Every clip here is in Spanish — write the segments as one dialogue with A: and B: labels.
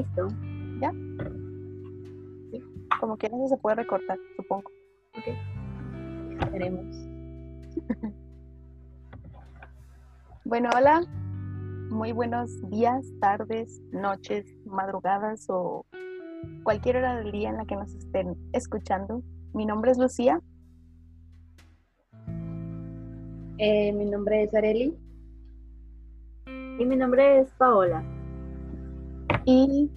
A: Listo.
B: ¿Ya? Sí. Como quieras se puede recortar, supongo.
A: Ok. Veremos.
B: bueno, hola. Muy buenos días, tardes, noches, madrugadas o cualquier hora del día en la que nos estén escuchando. Mi nombre es Lucía.
A: Eh, mi nombre es Areli. Y mi nombre es Paola.
B: Y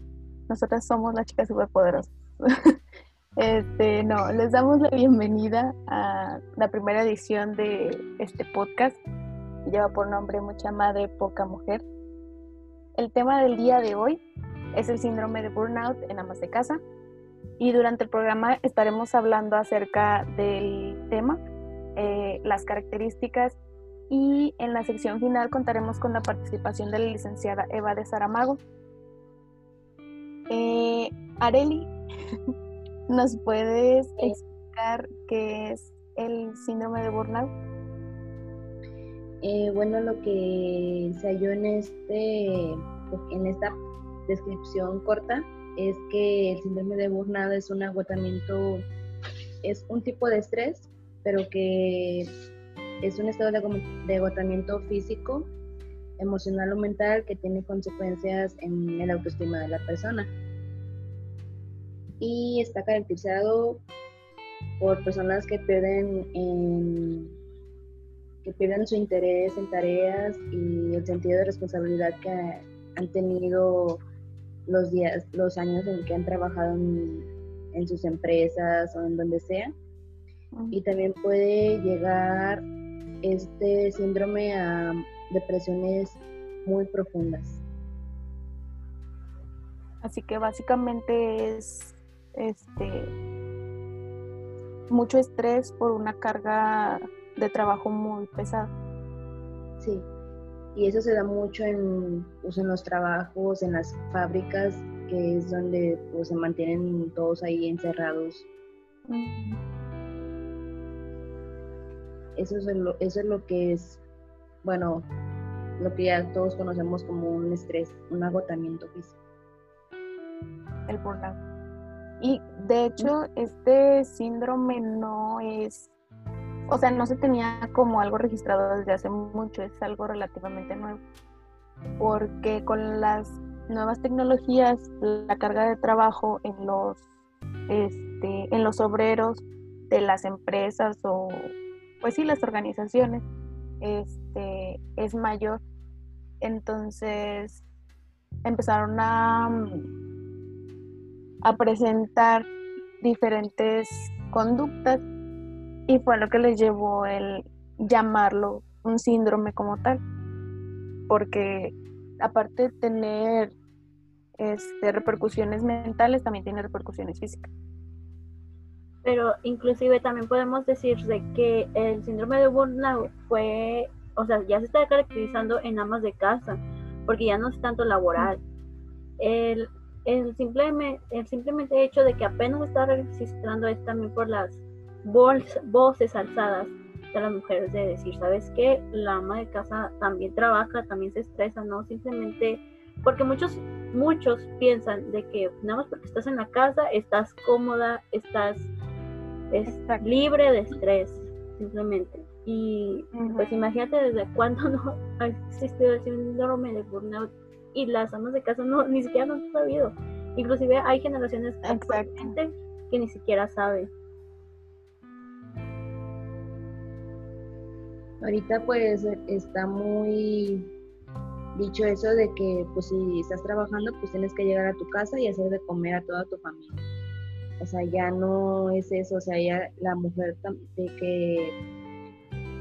B: nosotras somos las chicas superpoderosas. este, no, les damos la bienvenida a la primera edición de este podcast. Lleva por nombre Mucha Madre, Poca Mujer. El tema del día de hoy es el síndrome de burnout en amas de casa. Y durante el programa estaremos hablando acerca del tema, eh, las características y en la sección final contaremos con la participación de la licenciada Eva de Saramago. Eh, Areli, ¿nos puedes explicar qué es el síndrome de burnout?
A: Eh, bueno, lo que se halló en, este, en esta descripción corta es que el síndrome de burnout es un agotamiento, es un tipo de estrés, pero que es un estado de, agotamiento físico, emocional o mental que tiene consecuencias en el autoestima de la persona. Y está caracterizado por personas que pierden, que pierden su interés en tareas y el sentido de responsabilidad que han tenido los días, los años en que han trabajado en sus empresas o en donde sea. Y también puede llegar este síndrome a depresiones muy profundas.
B: Así que básicamente es este mucho estrés por una carga de trabajo muy pesada.
A: Sí, y eso se da mucho en, pues, en los trabajos, en las fábricas, que es donde pues, se mantienen todos ahí encerrados. Eso es, lo, eso es lo que es, bueno, lo que ya todos conocemos como un estrés, un agotamiento físico.
B: El burnout. Y de hecho, este síndrome no es, o sea, no se tenía como algo registrado desde hace mucho, es algo relativamente nuevo. Porque con las nuevas tecnologías, la carga de trabajo en los, este, en los obreros de las empresas o pues sí, las organizaciones, este, es mayor. Entonces empezaron a, a presentar diferentes conductas y fue lo que les llevó el llamarlo un síndrome como tal. Porque aparte de tener este, repercusiones mentales, también tiene repercusiones físicas
C: pero inclusive también podemos decir de que el síndrome de burnout fue, o sea, ya se está caracterizando en amas de casa, porque ya no es tanto laboral. El, el, simplemente, el simplemente hecho de que apenas está registrando es también por las voces alzadas de las mujeres de decir, ¿sabes qué? La ama de casa también trabaja, también se estresa, ¿no? Simplemente porque muchos muchos piensan de que nada más porque estás en la casa estás cómoda, estás es libre de estrés, simplemente. Y pues imagínate desde cuándo no ha existido el síndrome de burnout y las amas de casa no ni siquiera no han sabido. Inclusive hay generaciones actualmente que ni siquiera saben.
A: Ahorita pues está muy dicho eso de que pues si estás trabajando pues tienes que llegar a tu casa y hacer de comer a toda tu familia o sea, ya no es eso, o sea, ya la mujer que,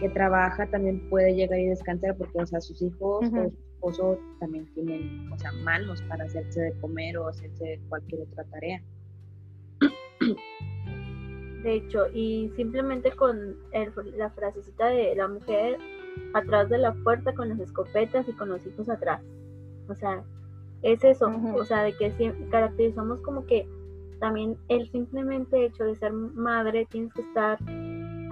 A: que trabaja también puede llegar y descansar porque, o sea, sus hijos o esposo también tienen, o sea, manos para hacerse de comer o hacerse cualquier otra tarea.
C: De hecho, y simplemente con la frasecita de la mujer atrás de la puerta con las escopetas y con los hijos atrás. O sea, es eso, o sea, de que caracterizamos como que también el simplemente hecho de ser madre, tienes que estar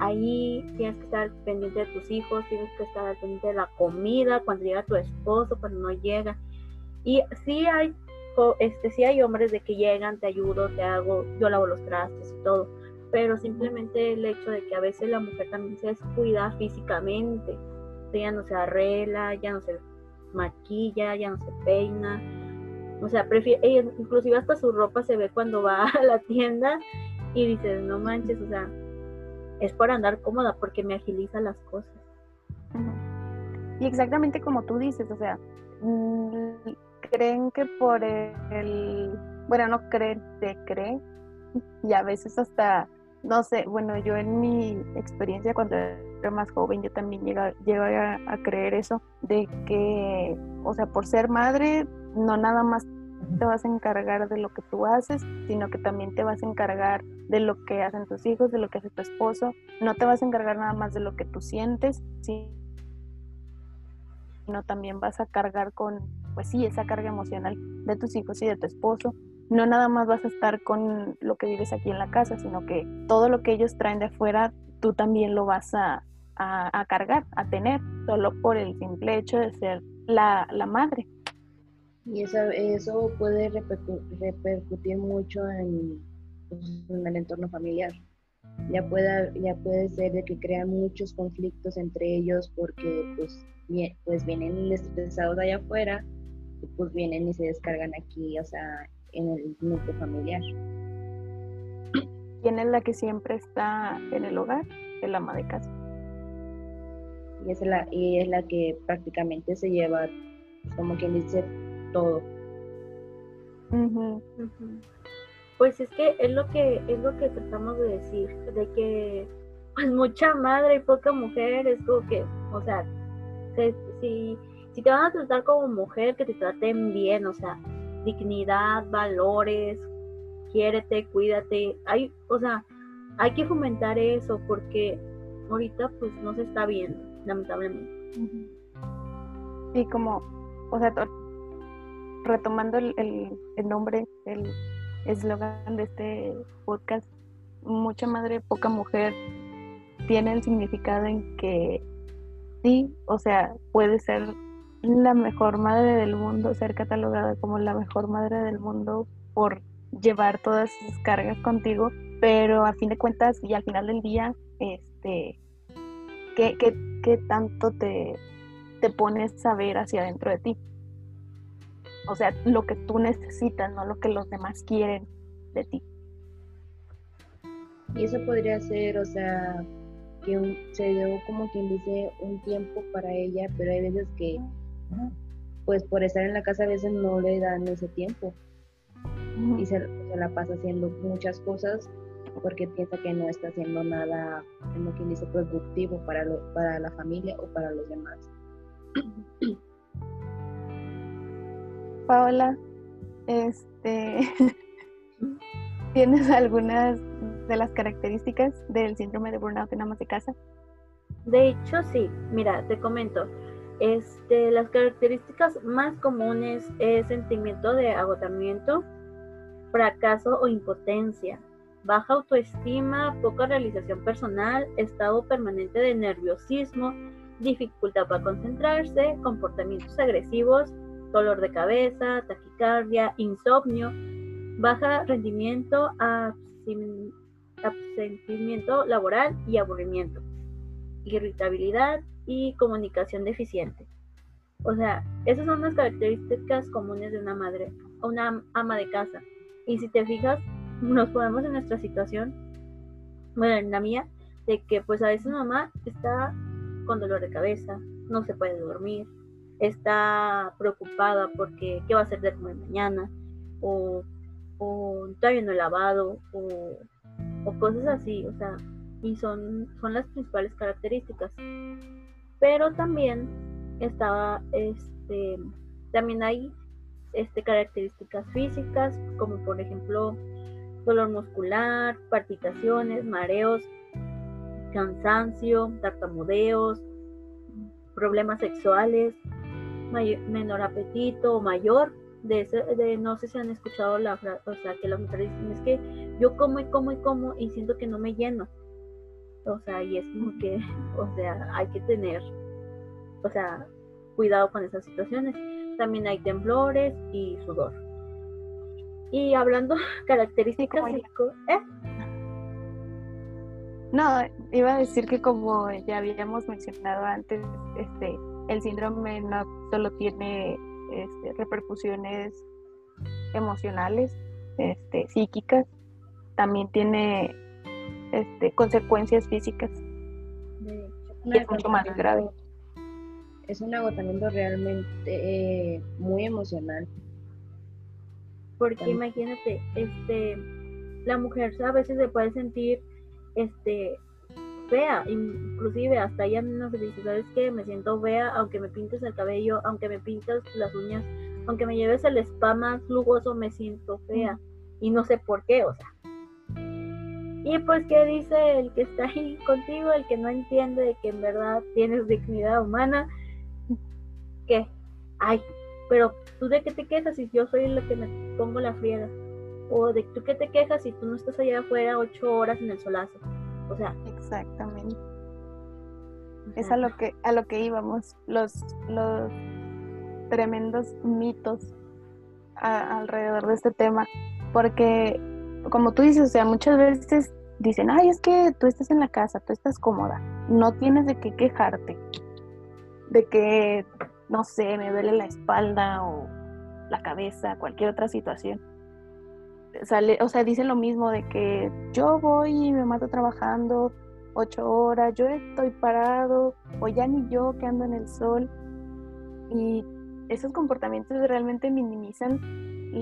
C: ahí, tienes que estar pendiente de tus hijos, tienes que estar pendiente de la comida, cuando llega tu esposo, cuando no llega. Y sí hay este, sí hay hombres de que llegan, te ayudo, te hago, yo lavo los trastes y todo, pero simplemente el hecho de que a veces la mujer también se descuida físicamente, ya no se arregla, ya no se maquilla, ya no se peina, o sea, prefiere, inclusive hasta su ropa se ve cuando va a la tienda y dices, no manches, o sea, es para andar cómoda porque me agiliza las cosas.
B: Y exactamente como tú dices, o sea, mm, creen que por el, bueno, no creen, se creen, y a veces hasta, no sé, bueno, yo en mi experiencia cuando era más joven, yo también llego, a, a creer eso, de que, o sea, por ser madre, no nada más te vas a encargar de lo que tú haces, sino que también te vas a encargar de lo que hacen tus hijos, de lo que hace tu esposo. No te vas a encargar nada más de lo que tú sientes, sino también vas a cargar con, pues sí, esa carga emocional de tus hijos y de tu esposo. No nada más vas a estar con lo que vives aquí en la casa, sino que todo lo que ellos traen de afuera, tú también lo vas a, cargar, a tener, solo por el simple hecho de ser la, la madre.
A: Y eso, eso puede repercutir mucho pues, en, el entorno familiar. Ya puede, ya puede ser de que crean muchos conflictos entre ellos porque pues, pues vienen estresados allá afuera y pues vienen y se descargan aquí, o sea, en el núcleo familiar.
B: ¿Quién es la que siempre está en el hogar? El ama de casa.
A: Y es la, y es la que prácticamente se lleva, como quien dice, todo.
C: Pues es que es lo que es lo que tratamos de decir, de que pues mucha madre y poca mujer es como que, o sea, si, si te van a tratar como mujer, que te traten bien, o sea, dignidad, valores, quiérete, cuídate, hay, o sea, hay que fomentar eso porque ahorita pues no se está viendo, lamentablemente.
B: Y como, o sea, retomando el, nombre, el eslogan de este podcast, mucha madre, poca mujer, tiene el significado en que sí, o sea, puede ser la mejor madre del mundo, ser catalogada como la mejor madre del mundo por llevar todas esas cargas contigo, pero a fin de cuentas y al final del día, este, ¿qué, qué, qué tanto te, te pones a ver hacia adentro de ti? O sea, lo que tú necesitas, no lo que los demás quieren de ti.
A: Y eso podría ser, o sea, que se dio como quien dice un tiempo para ella, pero hay veces que, pues por estar en la casa a veces no le dan ese tiempo. Y se, la pasa haciendo muchas cosas porque piensa que no está haciendo nada, como quien dice, productivo para, para la familia o para los demás.
B: Paola, este, ¿tienes algunas de las características del síndrome de burnout en amas de casa?
C: De hecho, sí. Mira, te comento. Este, las características más comunes es sentimiento de agotamiento, fracaso o impotencia, baja autoestima, poca realización personal, estado permanente de nerviosismo, dificultad para concentrarse, comportamientos agresivos, dolor de cabeza, taquicardia, insomnio, baja rendimiento, absentimiento laboral y aburrimiento, irritabilidad y comunicación deficiente. O sea, esas son las características comunes de una madre una ama de casa. Y si te fijas, nos ponemos en nuestra situación, bueno, en la mía, de que pues a veces mamá está con dolor de cabeza, no se puede dormir, está preocupada porque qué va a hacer de comer mañana, o, o todavía no he lavado, o, cosas así, o sea, y son, son las principales características. Pero también estaba, este, también hay este, características físicas, como por ejemplo dolor muscular, palpitaciones, mareos, cansancio, tartamudeos, problemas sexuales, menor apetito o mayor. De, ese, de no sé si han escuchado la frase, o sea, que las mujeres dicen, es que yo como y como y como y siento que no me lleno. O sea, y es como que, o sea, hay que tener, o sea, cuidado con esas situaciones. También hay temblores y sudor. Y hablando características ¿eh?
B: No, iba a decir que como ya habíamos mencionado antes, este, el síndrome no solo tiene este, repercusiones emocionales, este, psíquicas, también tiene este, consecuencias físicas. y es mucho más grave.
A: Es un agotamiento realmente eh, muy emocional.
C: Porque imagínate, este, la mujer a veces se puede sentir este fea, inclusive hasta ella misma se dice, ¿sabes qué? Me siento fea, aunque me pintes el cabello, aunque me pintes las uñas, aunque me lleves el spa más lujoso, me siento fea. Y no sé por qué, o sea. Y pues, ¿qué dice el que está ahí contigo, el que no entiende que en verdad tienes dignidad humana? Que, ay, pero tú de qué te quejas si yo soy el que me pongo la friega? O de tú qué te quejas si tú no estás allá afuera ocho horas en el solazo. O sea.
B: Exactamente. Es a lo que, a lo que íbamos, los, los tremendos mitos alrededor de este tema. Porque, como tú dices, o sea, muchas veces dicen, ay, es que tú estás en la casa, tú estás cómoda, no tienes de qué quejarte, de que, no sé, me duele la espalda o la cabeza, cualquier otra situación sale, o sea, dicen lo mismo de que yo voy y me mato trabajando ocho horas, yo estoy parado, o ya ni yo que ando en el sol. Y esos comportamientos realmente minimizan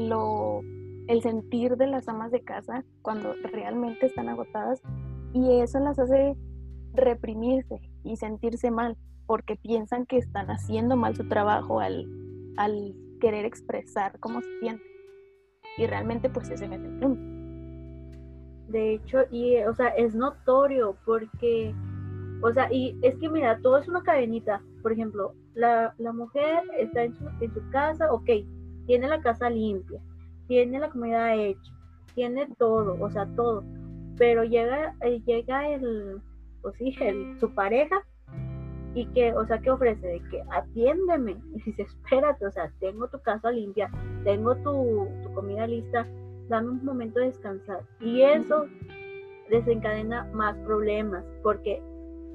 B: lo, el sentir de las amas de casa cuando realmente están agotadas y eso las hace reprimirse y sentirse mal porque piensan que están haciendo mal su trabajo al, al querer expresar cómo se sienten y realmente pues ese es el punto.
C: De hecho, y o sea, es notorio porque, o sea, y es que mira, todo es una cadenita. Por ejemplo, la, mujer está en su, en su casa, ok, tiene la casa limpia, tiene la comida hecha, tiene todo, o sea, todo. Pero llega, eh, llega el, pues sí, el, su pareja y que, o sea, ¿qué ofrece? De que atiéndeme. Y dice, espérate, o sea, tengo tu casa limpia, tengo tu, comida lista, dame un momento de descansar. Y eso desencadena más problemas, porque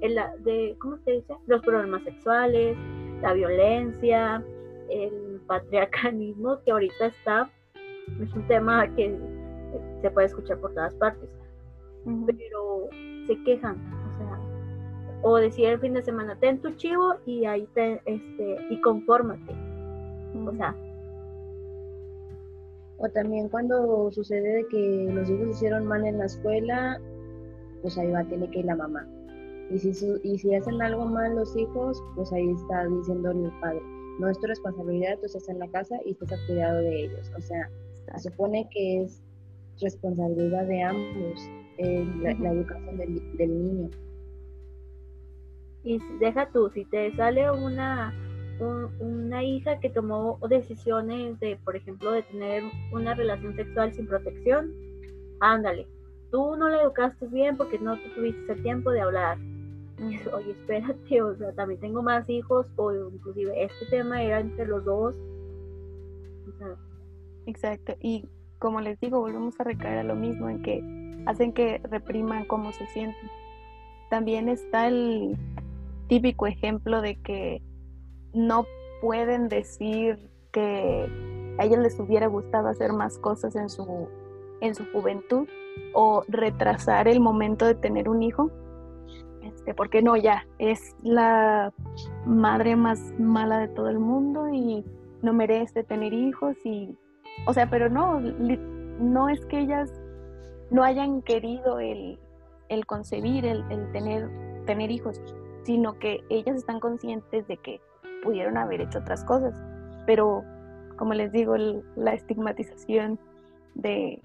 C: el, de, ¿cómo se dice? Los problemas sexuales, la violencia, el patriarcalismo, que ahorita está, es un tema que se puede escuchar por todas partes, pero se quejan, o decir el fin de semana, ten tu chivo y ahí te, este, y confórmate. O sea.
A: O también cuando sucede de que los hijos hicieron mal en la escuela, pues ahí va, tiene que ir la mamá. Y si, y si hacen algo mal los hijos, pues ahí está diciendo el padre, no es tu responsabilidad, tú estás en la casa y estás al cuidado de ellos. O sea, se supone que es responsabilidad de ambos la, educación del, del niño.
C: Y deja tú, si te sale una, una hija que tomó decisiones de, por ejemplo, de tener una relación sexual sin protección, ándale, tú no la educaste bien porque no tuviste el tiempo de hablar. Oye, espérate, o sea, también tengo más hijos, o inclusive este tema era entre los dos.
B: Exacto, y como les digo, volvemos a recaer a lo mismo, en que hacen que repriman cómo se sienten. También está el, típico ejemplo de que no pueden decir que a ellos les hubiera gustado hacer más cosas en su, en su juventud o retrasar el momento de tener un hijo, este, porque no, ya es la madre más mala de todo el mundo y no merece tener hijos y, o sea, pero no, no es que ellas no hayan querido el, el concebir, el, el tener, tener hijos, sino que ellas están conscientes de que pudieron haber hecho otras cosas, pero como les digo, la estigmatización de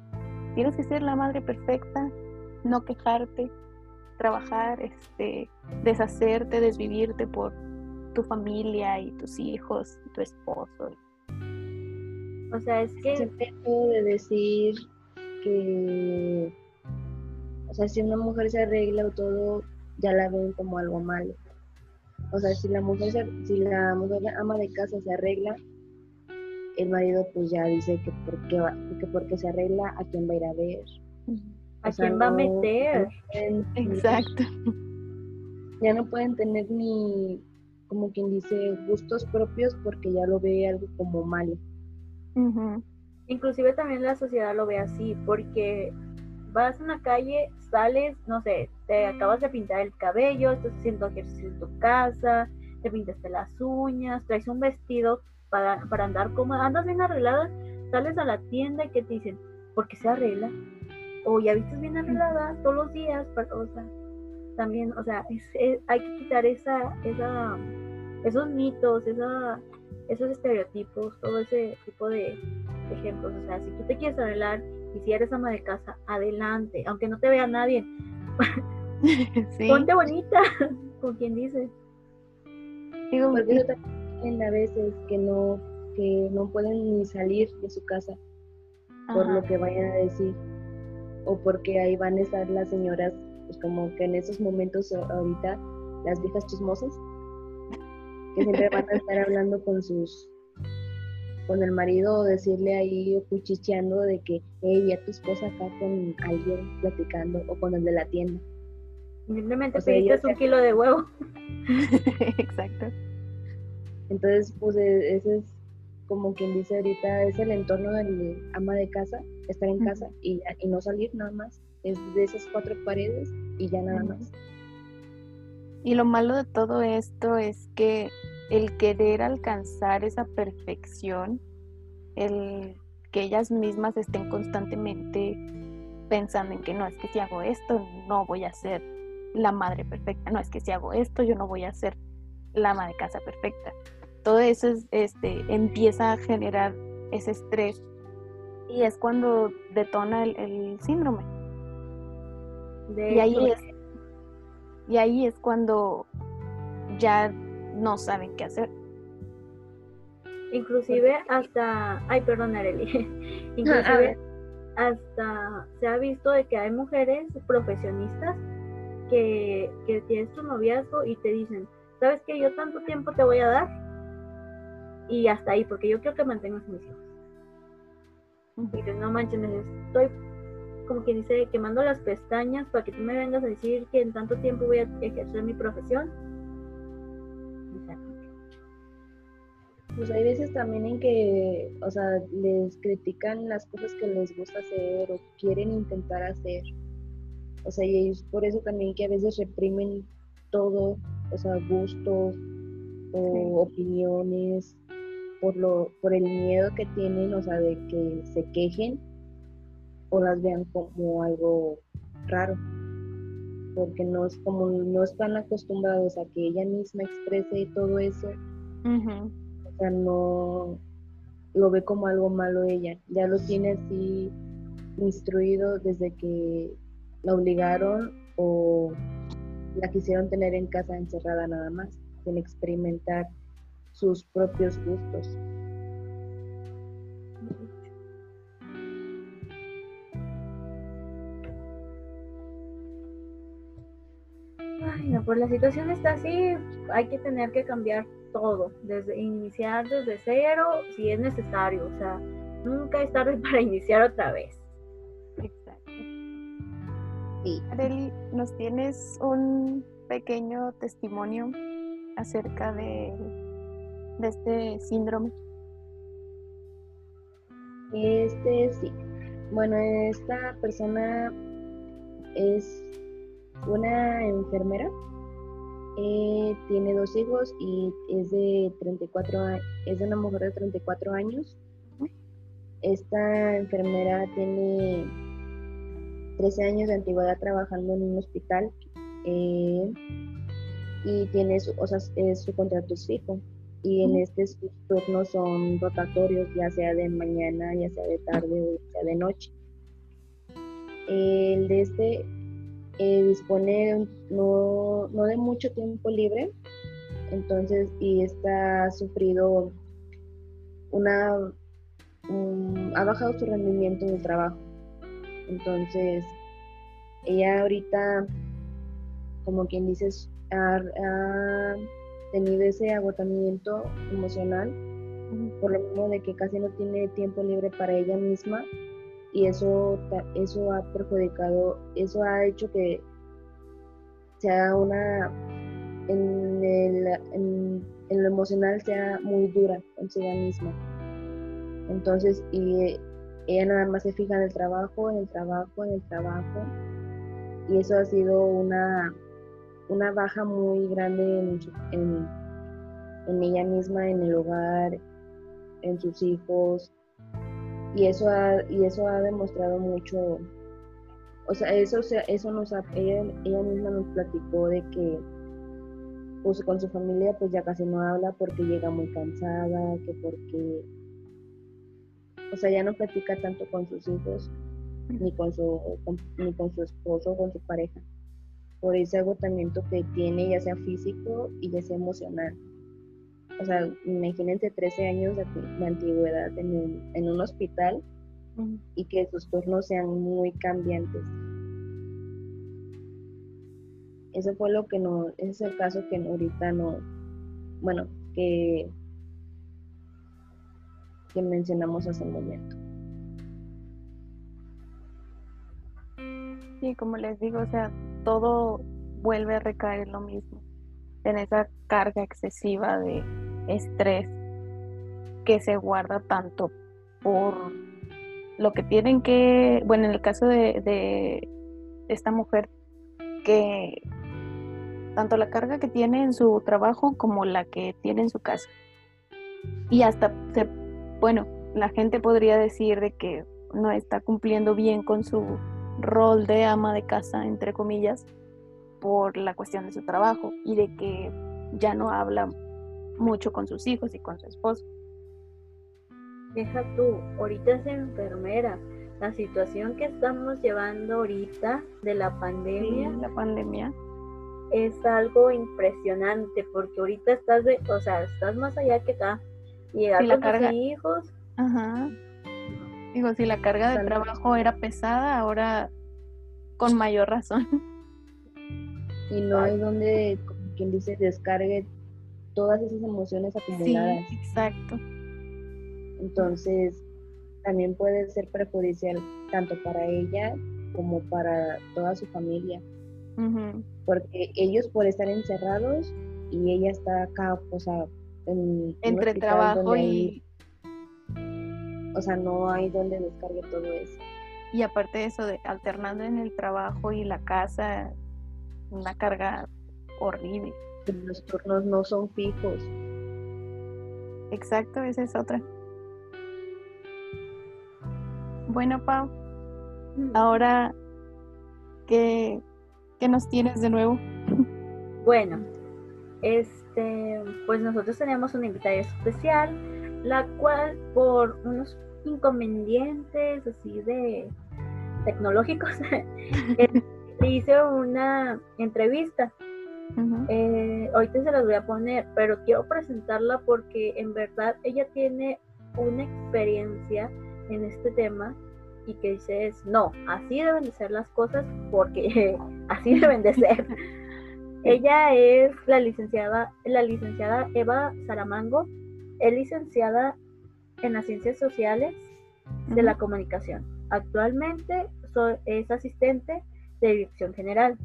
B: tienes que ser la madre perfecta, no quejarte, trabajar, este, deshacerte, desvivirte por tu familia y tus hijos y tu esposo.
C: O sea, es que...
A: Siempre de decir que, o sea, si una mujer se arregla o todo, ya la ven como algo malo. O sea, si la mujer, si la mujer ama de casa se arregla, el marido pues ya dice que porque, va, que porque se arregla, a quién va a ir a ver.
C: ¿A quién va a meter?
B: Exacto.
A: Ya no pueden tener ni, como quien dice, gustos propios porque ya lo ve algo como malo.
C: Inclusive también la sociedad lo ve así, porque vas a una calle, sales, no sé, te acabas de pintar el cabello, estás haciendo ejercicio en tu casa, te pintaste las uñas, traes un vestido para, para andar como andas bien arreglada, sales a la tienda y que te dicen, ¿por qué se arregla? O ya viste bien arreglada todos los días, para, o sea, también, o sea, hay que quitar esa, esa, esos mitos, esa, esos estereotipos, todo ese tipo de ejemplos. O sea, si tú te quieres arreglar y si eres ama de casa, adelante, aunque no te vea nadie. Ponte bonita, con quien dice.
A: Digo, porque también a veces que no, que no pueden ni salir de su casa por lo que vayan a decir o porque ahí van a estar las señoras, pues como que en esos momentos ahorita, las viejas chismosas, que siempre van a estar hablando con sus con el marido o decirle ahí o cuchicheando de que, hey, a tu esposa acá con alguien platicando o con el de la tienda.
C: Simplemente pediste un kilo de huevo.
B: Exacto.
A: Entonces, pues e, ese es como quien dice ahorita, es el entorno del ama de casa, estar en casa y, y no salir nada más. Es de esas cuatro paredes y ya nada más.
B: Y lo malo de todo esto es que el querer alcanzar esa perfección, el que ellas mismas estén constantemente pensando en que no es que si hago esto no voy a ser la madre perfecta, no es que si hago esto yo no voy a ser la ama de casa perfecta. Todo eso este, empieza a generar ese estrés y es cuando detona el, síndrome. y ahí es, y ahí es cuando ya no saben qué hacer.
C: Inclusive hasta, ay perdón Areli, inclusive hasta se ha visto de que hay mujeres profesionistas que, que tienes tu noviazgo y te dicen, ¿sabes que yo tanto tiempo te voy a dar? Y hasta ahí, porque yo quiero que mantengas mis hijos. Y dices, no manches, estoy como quien dice, quemando las pestañas para que tú me vengas a decir que en tanto tiempo voy a ejercer mi profesión
A: pues hay veces también en que, o sea, les critican las cosas que les gusta hacer o quieren intentar hacer. O sea, y ellos por eso también que a veces reprimen todo, o sea, gustos o opiniones, por lo, por el miedo que tienen, o sea, de que se quejen o las vean como algo raro. Porque no es como no están acostumbrados a que ella misma exprese todo eso sea, no lo ve como algo malo ella, ya lo tiene así instruido desde que la obligaron o la quisieron tener en casa encerrada nada más, sin experimentar sus propios gustos.
C: Ay, no, pues la situación está así, hay que tener que cambiar todo, desde iniciar desde cero si es necesario, o sea, nunca es tarde para iniciar otra vez.
B: Exacto. Y Areli, ¿nos tienes un pequeño testimonio acerca de, de este síndrome?
A: Este sí. Bueno, esta persona es una enfermera eh, tiene dos hijos y es de 34 es de una mujer de 34 años. Esta enfermera tiene 13 años de antigüedad trabajando en un hospital eh, y tiene su, o sea, su contrato es fijo y en este sus turnos son rotatorios, ya sea de mañana, ya sea de tarde o ya sea de noche. El de este eh, dispone no, no, de mucho tiempo libre, entonces, y está ha sufrido una, ha bajado su rendimiento en el trabajo. Entonces, ella ahorita, como quien dice, ha, tenido ese agotamiento emocional por lo mismo de que casi no tiene tiempo libre para ella misma y eso, eso ha perjudicado, eso ha hecho que sea una, en, el, en, lo emocional sea muy dura consigo misma. Entonces, y ella nada más se fija en el trabajo, en el trabajo, en el trabajo. Y eso ha sido una, una baja muy grande en, en, en ella misma, en el hogar, en sus hijos. Y eso ha, y eso ha demostrado mucho, o sea, eso, eso nos ella, ella misma nos platicó de que pues con su familia pues ya casi no habla porque llega muy cansada, que porque, o sea, ya no platica tanto con sus hijos, ni con su, ni con su esposo, con su pareja, por ese agotamiento que tiene, ya sea físico y ya sea emocional o sea, imagínense 13 años de, antigüedad en un, en un hospital y que sus turnos sean muy cambiantes. Eso fue lo que no, ese es el caso que ahorita no, bueno, que, que mencionamos hace un momento.
B: Sí, como les digo, o sea, todo vuelve a recaer en lo mismo, en esa carga excesiva de estrés que se guarda tanto por lo que tienen que, bueno, en el caso de, esta mujer, que tanto la carga que tiene en su trabajo como la que tiene en su casa. Y hasta, se, bueno, la gente podría decir de que no está cumpliendo bien con su rol de ama de casa, entre comillas, por la cuestión de su trabajo y de que ya no habla mucho con sus hijos y con su esposo.
C: Deja tú, ahorita es enfermera. La situación que estamos llevando ahorita de la pandemia.
B: la pandemia.
C: Es algo impresionante porque ahorita estás de, o sea, estás más allá que acá. Llegar con tus hijos.
B: Ajá. Digo, si la carga de trabajo era pesada, ahora con mayor razón.
A: Y no hay donde, como quien dice, descargue todas esas emociones acumuladas.
B: Sí, exacto.
A: Entonces, también puede ser perjudicial tanto para ella como para toda su familia. Porque ellos por estar encerrados y ella está acá, o sea,
B: entre trabajo y...
A: O sea, no hay donde descargue todo eso.
B: Y aparte de eso, de alternando en el trabajo y la casa, una carga horrible
A: los turnos no son fijos.
B: Exacto, esa es otra. Bueno, Pau, mm. ahora, ¿qué, ¿qué, nos tienes de nuevo?
C: Bueno, este, pues nosotros tenemos una invitada especial, la cual por unos inconvenientes así de tecnológicos, hice una entrevista eh, ahorita se las voy a poner, pero quiero presentarla porque en verdad ella tiene una experiencia en este tema y que dice es, no, así deben de ser las cosas porque así deben de ser. ella es la licenciada, la licenciada Eva Saramango, es licenciada en las ciencias sociales de la comunicación. Actualmente es asistente de dirección general.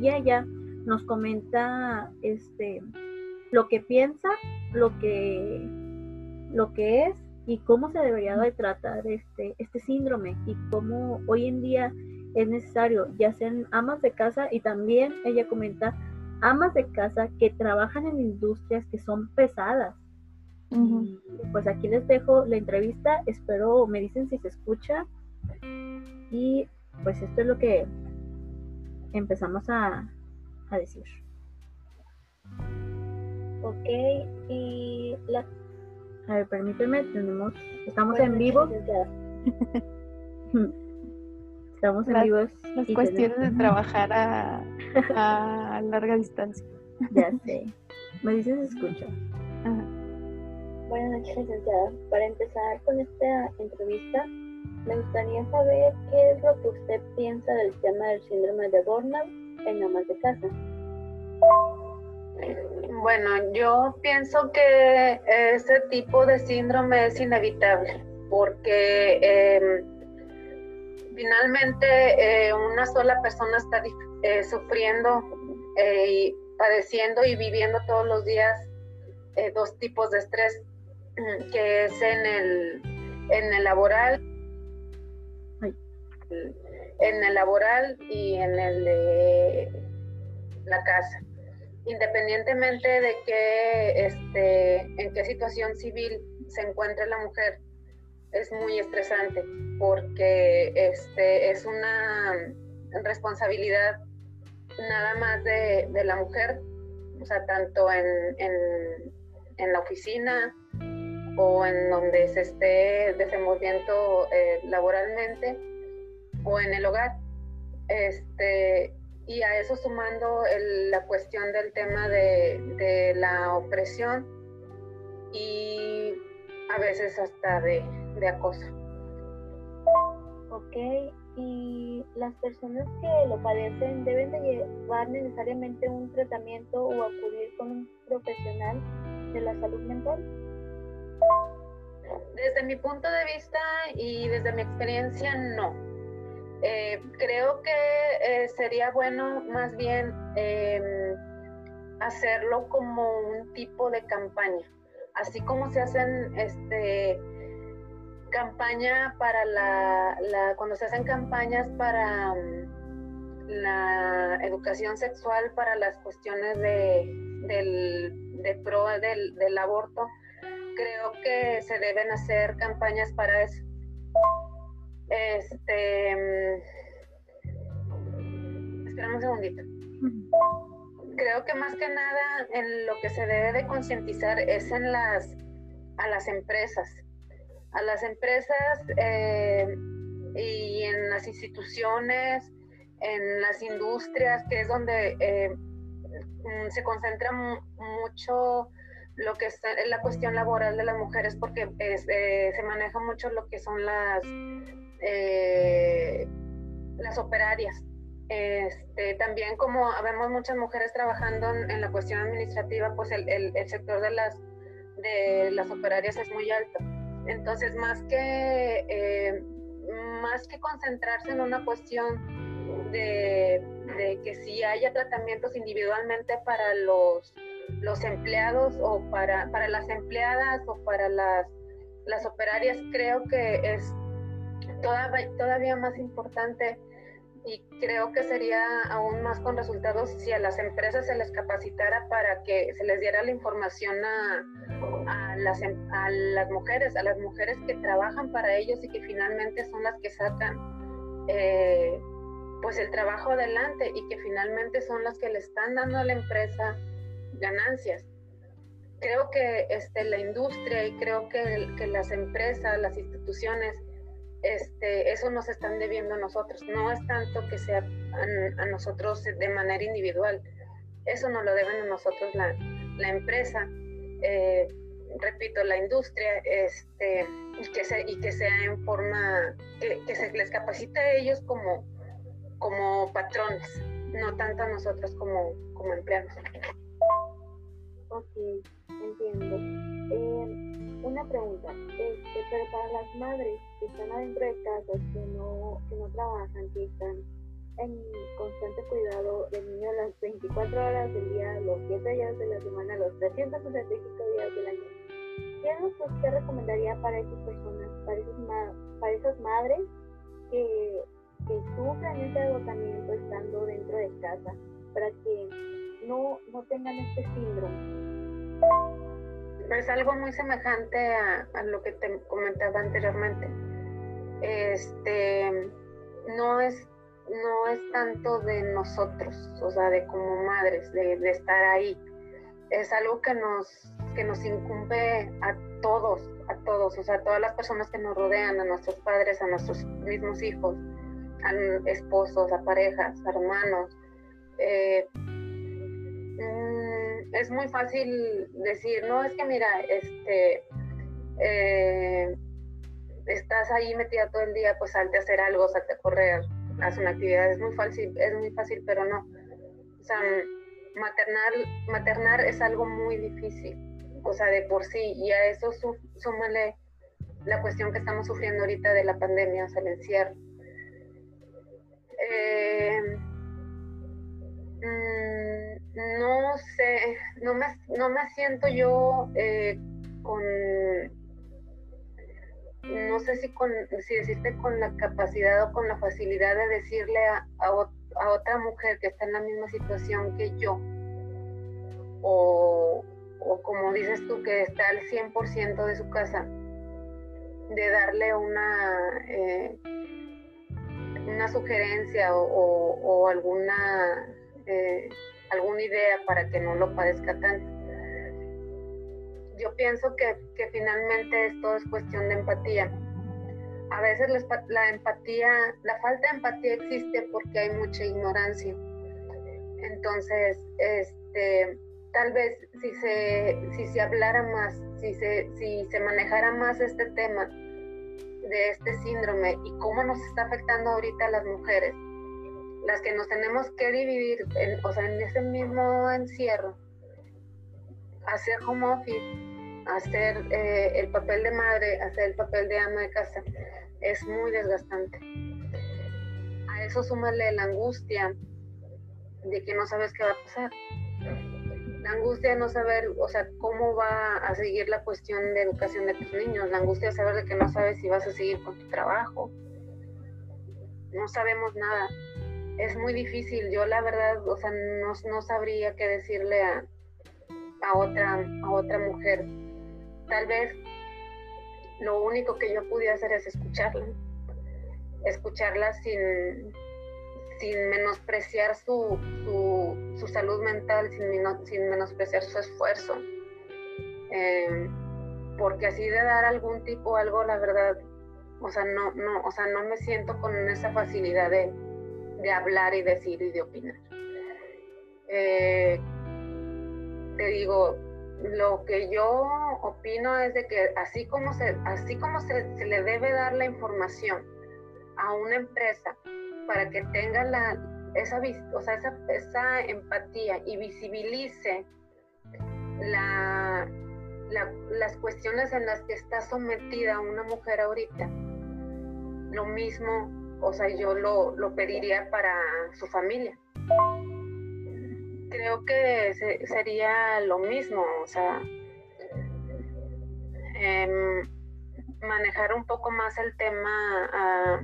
C: Y ella nos comenta este lo que piensa, lo que lo que es y cómo se debería de tratar este este síndrome y cómo hoy en día es necesario, ya sean amas de casa y también ella comenta amas de casa que trabajan en industrias que son pesadas. Pues aquí les dejo la entrevista, espero me dicen si se escucha y pues esto es lo que empezamos a, a decir. Ok, y la... A ver, permíteme, tenemos... Estamos en vivo. Estamos en vivo.
B: Las cuestiones de trabajar a, a, larga distancia.
C: Ya sé. Me dices escucha. Buenas noches, licenciada. Para empezar con esta entrevista, me gustaría saber qué es lo que usted piensa del tema del síndrome de burnout en amas de casa.
D: Bueno, yo pienso que ese tipo de síndrome es inevitable porque em, finalmente eh, una sola persona está eh, sufriendo eh, y padeciendo y viviendo todos los días dos tipos de estrés, que es en el, en el laboral, en el laboral y en el de la casa. Independientemente de que este, en qué situación civil se encuentre la mujer, es muy estresante porque este, es una responsabilidad nada más de, la mujer, o sea, tanto en, en, la oficina o en donde se esté desenvolviendo eh, laboralmente o en el hogar. Este, y a eso sumando la cuestión del tema de, de la opresión y a veces hasta de, de acoso.
C: Ok, y las personas que lo padecen deben de llevar necesariamente un tratamiento o acudir con un profesional de la salud mental.
D: Desde mi punto de vista y desde mi experiencia, no. Eh, creo que eh, sería bueno más bien em, hacerlo como un tipo de campaña, así como se hacen este campaña para la, cuando se hacen campañas para la educación sexual, para las cuestiones de, del, pro del, del aborto, creo que se deben hacer campañas para eso. Este, mm, esperamos un segundito. Creo que más que nada en lo que se debe de concientizar es en las a las empresas a las empresas eh, y en las instituciones, en las industrias, que es donde eh, mm, se concentra mucho lo que es la cuestión laboral de las mujeres, porque eh, se maneja mucho lo que son las, las operarias. Este, también como vemos muchas mujeres trabajando en, la cuestión administrativa, pues el, el sector de las, de las operarias es muy alto. Entonces, más que, eh, más que concentrarse en una cuestión de, que si haya tratamientos individualmente para los, los empleados o para, para las empleadas o para las, las operarias, creo que es todavía, todavía más importante y creo que sería aún más con resultados si a las empresas se les capacitara para que se les diera la información a, las, em, a las mujeres, a las mujeres que trabajan para ellos y que finalmente son las que sacan eh, pues el trabajo adelante y que finalmente son las que le están dando a la empresa ganancias. Creo que este, la industria y creo que las empresas, las instituciones, este, eso nos están debiendo a nosotros. No es tanto que sea a, nosotros de manera individual, eso nos lo deben a nosotros la, la empresa, eh, repito, la industria, este, y, que se, y que sea en forma, que, se les capacite a ellos como, como patrones, no tanto a nosotros como, como empleados.
C: Ok, entiendo. Una pregunta, este, pero para las madres que están adentro de casa, que no, que no trabajan, que están en constante cuidado del niño las 24 horas del día, los 7 días de la semana, los 365 días del año, ¿qué es lo que usted recomendaría para esas personas, para, para esas madres que, que sufren ese agotamiento estando dentro de casa, para que no, no tengan este síndrome?
D: Es algo muy semejante a, lo que te comentaba anteriormente. Este, no es, no es tanto de nosotros, o sea, de como madres, de, de estar ahí. Es algo que nos, que nos incumbe a todos, a todos, o sea, a todas las personas que nos rodean, a nuestros padres, a nuestros mismos hijos, a esposos, a parejas, a hermanos. Eh, es muy fácil decir, no, es que mira, este, eh, estás ahí metida todo el día, pues salte a hacer algo, salte a correr, haz una actividad, es muy fácil, es muy fácil, pero no. O sea, maternar, maternar es algo muy difícil, o sea, de por sí, y a eso súmale la cuestión que estamos sufriendo ahorita de la pandemia, o sea, el encierro. Eh, no sé, no me, no me siento yo eh, con, no sé si, con, si decirte con la capacidad o con la facilidad de decirle a, a otra mujer que está en la misma situación que yo, o, o como dices tú, que está al 100% de su casa, de darle una, eh, una sugerencia o, alguna, eh, alguna idea para que no lo padezca tanto. Yo pienso que, finalmente esto es cuestión de empatía. A veces la empatía, la falta de empatía existe porque hay mucha ignorancia. Entonces, este, tal vez si se, si se hablara más, si se, si se manejara más este tema de este síndrome y cómo nos está afectando ahorita a las mujeres, las que nos tenemos que dividir, en, o sea, en ese mismo encierro, hacer home office, hacer eh, el papel de madre, hacer el papel de ama de casa, es muy desgastante. A eso súmale la angustia de que no sabes qué va a pasar la angustia de no saber, o sea, cómo va a seguir la cuestión de educación de tus niños, la angustia de saber de que no sabes si vas a seguir con tu trabajo. No sabemos nada. Es muy difícil. Yo la verdad, o sea, no, no sabría qué decirle a, a, otra, a otra mujer. Tal vez lo único que yo pude hacer es escucharla. Escucharla sin, sin menospreciar su, su, salud mental, sin, sin, menospreciar su esfuerzo. Eh, porque así de dar algún tipo algo, la verdad, o sea, no, no, o sea, no me siento con esa facilidad de, de hablar y decir y de opinar. Eh, te digo, lo que yo opino es de que así como se, así como se le debe dar la información a una empresa para que tenga la, esa, o sea, esa, esa empatía y visibilice la, las cuestiones en las que está sometida una mujer ahorita. Lo mismo, o sea, yo lo, lo pediría para su familia. Creo que sería lo mismo, o sea, em, manejar un poco más el tema. Ah,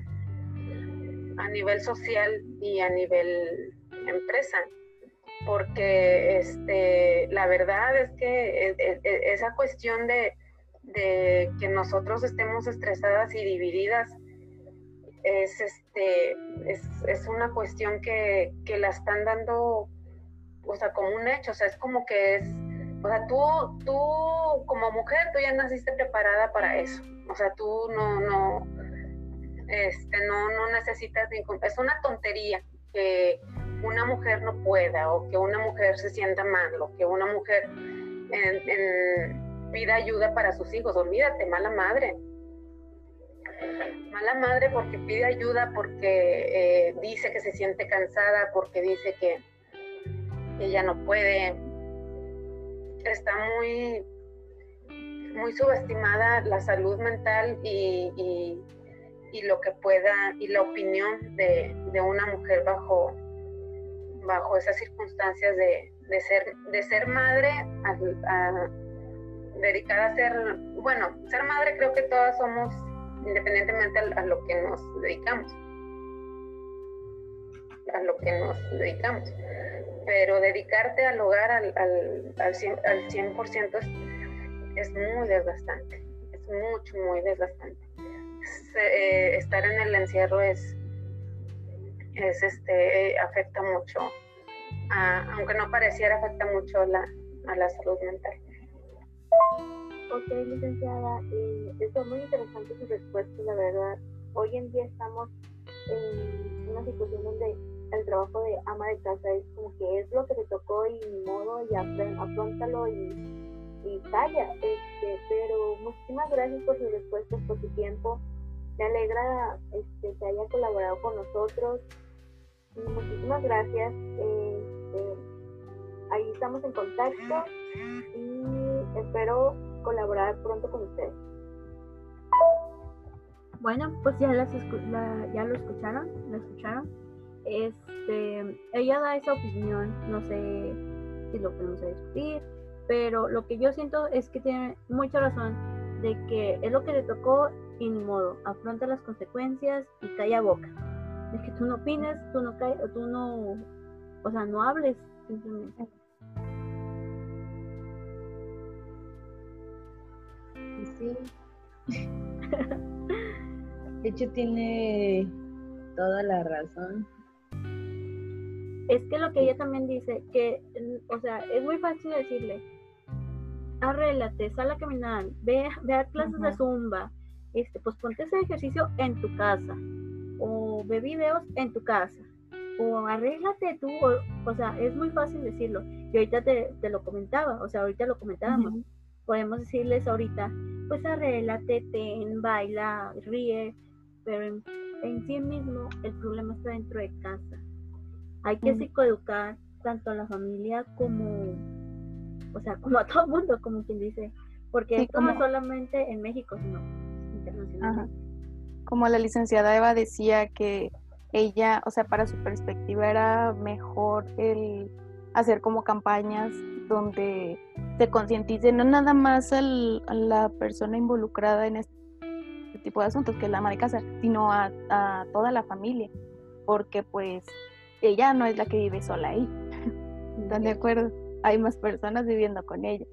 D: a nivel social y a nivel empresa porque este la verdad es que e, e, e, esa cuestión de, que nosotros estemos estresadas y divididas es este es, una cuestión que, que, la están dando o sea como un hecho o sea es como que es o sea tú tú como mujer tú ya naciste preparada para eso o sea tú no no este, no, no necesitas es una tontería que una mujer no pueda o que una mujer se sienta mal o que una mujer en, pida ayuda para sus hijos, olvídate, mala madre. Mala madre porque pide ayuda, porque eh, dice que se siente cansada, porque dice que ella no puede. Está muy, muy subestimada la salud mental y y lo que pueda y la opinión de, una mujer bajo, bajo esas circunstancias de, ser, de ser madre, dedicada a ser, bueno, ser madre creo que todas somos independientemente a, lo que nos dedicamos, a lo que nos dedicamos, pero dedicarte al hogar al, al, al 100%, al 100 es, es muy desgastante, es mucho, muy desgastante. Eh, estar en el encierro es, es este, afecta mucho, aunque no pareciera, afecta mucho la, a la salud mental.
C: Ok, licenciada, eh, es muy interesante su respuesta, la verdad. Hoy en día estamos en una situación donde el trabajo de ama de casa es como que es lo que te tocó y ni modo y afrontalo y, y calla. Este, pero muchísimas gracias por sus respuestas, por su tiempo. Me alegra este, que haya colaborado con nosotros. Muchísimas gracias. Este, ahí estamos en contacto y espero colaborar pronto con ustedes. Bueno, pues ya, las ya lo escucharon, lo escucharon. Este, ella da esa opinión, no sé si lo podemos discutir, pero lo que yo siento es que tiene mucha razón de que es lo que le tocó y ni modo, afronta las consecuencias y calla boca. Es que tú no opines, tú no tú no, o sea, no hables simplemente.
A: Sí. De hecho tiene toda la razón.
C: Es que lo que ella también dice, que, o sea, es muy fácil decirle, arréglate, sal a caminar, ve, ve a clases de zumba, este, pues ponte ese ejercicio en tu casa, o ve videos en tu casa, o arréglate tú, o, sea, es muy fácil decirlo. Y ahorita te, lo comentaba, o sea, ahorita lo comentábamos. Podemos decirles ahorita, pues arréglate, ten, baila, ríe, pero en, sí mismo el problema está dentro de casa. Hay que psicoeducar tanto a la familia como o sea, como a todo el mundo, como quien dice, porque esto no solamente en México, sino internacionalmente.
B: Como la licenciada Eva decía que ella, o sea, para su perspectiva era mejor el hacer como campañas donde se concientice no nada más a la persona involucrada en este tipo de asuntos, que es la ama de casa, sino a, a toda la familia, porque pues ella no es la que vive sola ahí. ¿Están de acuerdo? hay más personas viviendo con ella.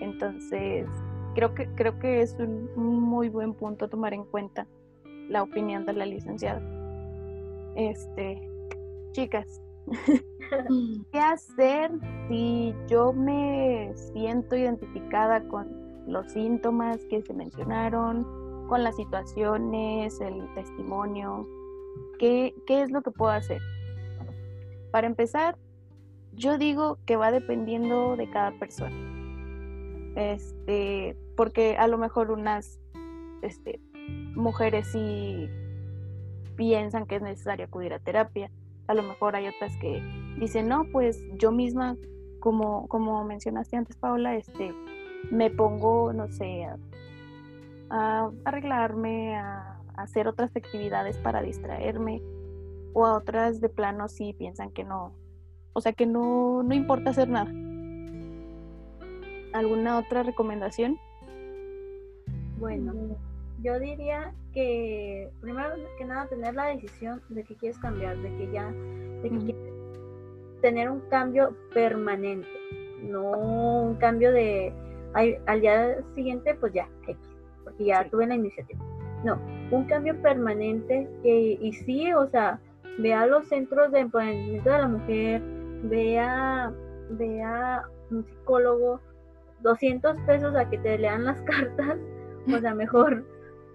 B: Entonces, creo que, creo que es un muy buen punto tomar en cuenta la opinión de la licenciada. Este, chicas, ¿qué hacer si yo me siento identificada con los síntomas que se mencionaron, con las situaciones, el testimonio? ¿Qué, qué es lo que puedo hacer? Para empezar, yo digo que va dependiendo de cada persona. Este, porque a lo mejor unas este, mujeres sí piensan que es necesario acudir a terapia. A lo mejor hay otras que dicen, no, pues yo misma, como, como mencionaste antes, Paula, este, me pongo, no sé, a, arreglarme, a, a, hacer otras actividades para distraerme, o a otras de plano sí piensan que no, o sea que no, no importa hacer nada. ¿Alguna otra recomendación?
C: Bueno, yo diría que primero que nada tener la decisión de que quieres cambiar, de que ya, de que quieres tener un cambio permanente, no un cambio de al, día siguiente pues ya, porque ya tuve la iniciativa. No, un cambio permanente que, y sí, o sea, vea los centros de empoderamiento de la mujer, vea vea un psicólogo, 200 pesos a que te lean las cartas, o sea, mejor,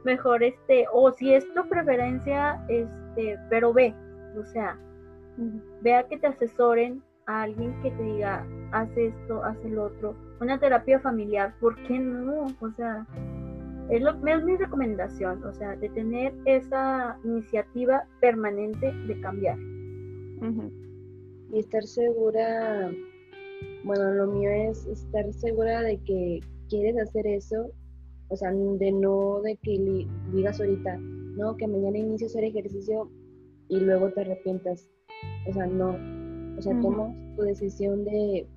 C: mejor este, o si es tu preferencia, este, pero ve, o sea, vea que te asesoren a alguien que te diga, haz esto, haz el otro, una terapia familiar, ¿por qué no? O sea, es, lo, es mi recomendación, o sea, de tener esa iniciativa permanente de cambiar.
A: Y estar segura, bueno, lo mío es estar segura de que quieres hacer eso, o sea, de no de que digas ahorita, no, que mañana inicio a hacer ejercicio y luego te arrepientas. O sea, no. O sea, tomas tu decisión de,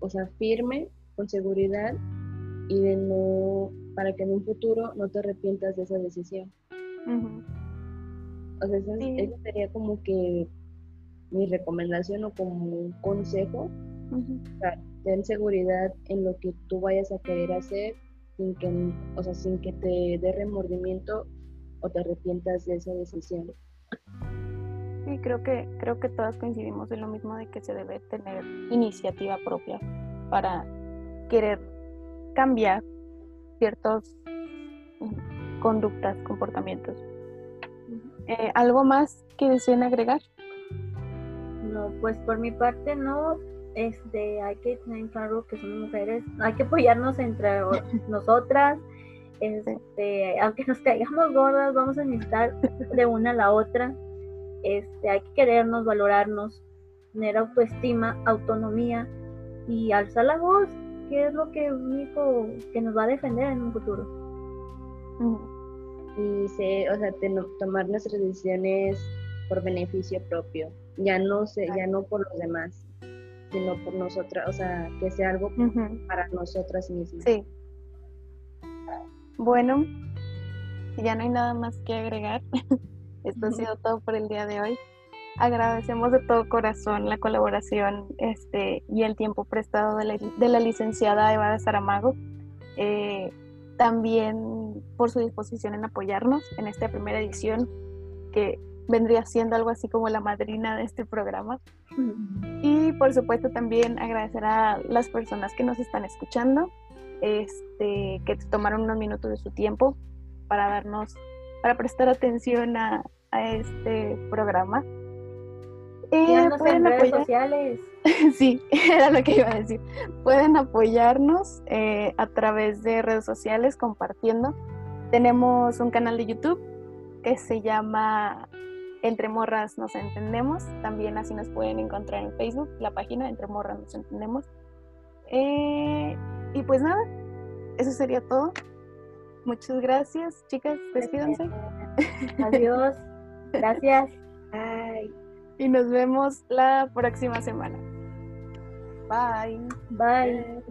A: o sea, firme, con seguridad y de no, para que en un futuro no te arrepientas de esa decisión. O sea, eso sería como que mi recomendación o como un consejo, ten seguridad en lo que tú vayas a querer hacer sin que, o sea, sin que te dé remordimiento o te arrepientas de esa decisión.
B: Sí, creo que, creo que todas coincidimos en lo mismo de que se debe tener iniciativa propia para querer cambiar ciertas conductas, comportamientos. Eh, ¿Algo más que deseen agregar?
C: No, pues por mi parte no, este, hay que tener claro que somos mujeres, hay que apoyarnos entre nosotras, este, aunque nos caigamos gordas, vamos a necesitar de una a la otra, este, hay que querernos, valorarnos, tener autoestima, autonomía, y alzar la voz, que es lo que único que nos va a defender en un futuro.
A: Y se, o sea, tomar nuestras decisiones por beneficio propio, ya no sé, ya no por los demás, sino por nosotras, o sea, que sea algo para nosotras mismas.
B: Sí. Bueno, ya no hay nada más que agregar. Esto ha sido todo por el día de hoy. Agradecemos de todo corazón la colaboración este, y el tiempo prestado de la, de la licenciada Eva de Saramago. Eh, también por su disposición en apoyarnos en esta primera edición, que vendría siendo algo así como la madrina de este programa. Y por supuesto también agradecer a las personas que nos están escuchando, este, que tomaron unos minutos de su tiempo para darnos, para prestar atención a, este programa.
C: Eh, pueden en redes sociales.
B: sí, era lo que iba a decir. Pueden apoyarnos eh, a través de redes sociales compartiendo. Tenemos un canal de YouTube que se llama Entre Morras Nos Entendemos. También así nos pueden encontrar en Facebook, la página Entre Morras Nos Entendemos. Eh, y pues nada, eso sería todo. Muchas gracias, chicas. Despídanse.
C: Adiós. Gracias.
A: Bye.
B: Y nos vemos la próxima semana. Bye.
C: Bye.